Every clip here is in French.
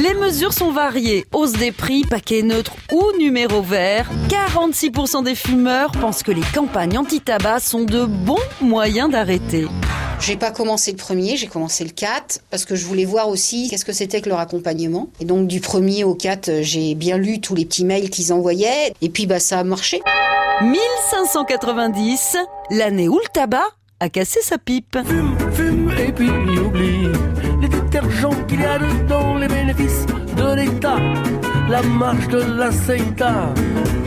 Les mesures sont variées. Hausse des prix, paquet neutre ou numéro vert. 46% des fumeurs pensent que les campagnes anti-tabac sont de bons moyens d'arrêter. J'ai pas commencé le premier, j'ai commencé le 4 parce que je voulais voir aussi qu'est-ce que c'était que leur accompagnement. Et donc du premier au 4, j'ai bien lu tous les petits mails qu'ils envoyaient et puis bah ça a marché. 1590, l'année où le tabac a cassé sa pipe. Fume, fume et puis oublie les détergents qu'il y a dedans, de l'État, la marche de la.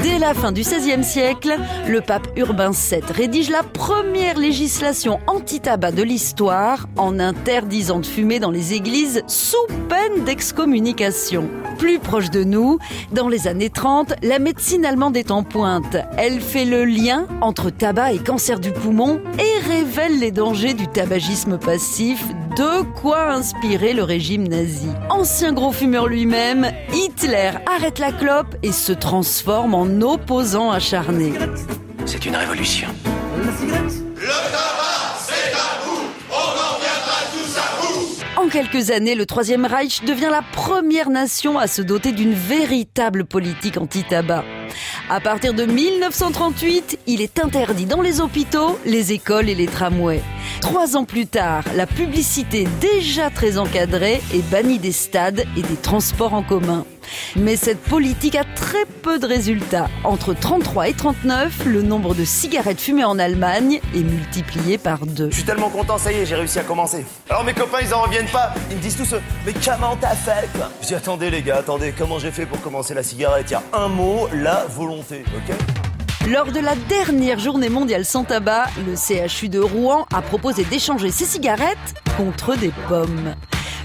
Dès la fin du XVIe siècle, le pape Urbain VII rédige la première législation anti-tabac de l'histoire en interdisant de fumer dans les églises sous peine d'excommunication. Plus proche de nous, dans les années 30, la médecine allemande est en pointe. Elle fait le lien entre tabac et cancer du poumon et révèle les dangers du tabagisme passif, de quoi inspirer le régime nazi. Ancien gros fumeur lui-même, Hitler arrête la clope et se transforme en opposant acharné. C'est une révolution. En quelques années, le Troisième Reich devient la première nation à se doter d'une véritable politique anti-tabac. À partir de 1938, il est interdit dans les hôpitaux, les écoles et les tramways. Trois ans plus tard, la publicité déjà très encadrée est bannie des stades et des transports en commun. Mais cette politique a très peu de résultats. Entre 33 et 39, le nombre de cigarettes fumées en Allemagne est multiplié par deux. Je suis tellement content, ça y est, j'ai réussi à commencer. Alors mes copains, ils en reviennent pas. Ils me disent tous, mais comment t'as fait quoi? Je dis, attendez les gars, attendez, comment j'ai fait pour commencer la cigarette? Il y a un mot, la volonté, ok? Lors de la dernière journée mondiale sans tabac, le CHU de Rouen a proposé d'échanger ses cigarettes contre des pommes.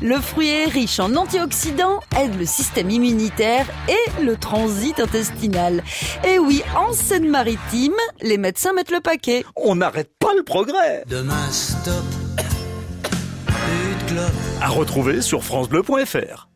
Le fruit est riche en antioxydants, aide le système immunitaire et le transit intestinal. Et oui, en Seine-Maritime, les médecins mettent le paquet. On n'arrête pas le progrès. Demain stop. À retrouver sur francebleu.fr.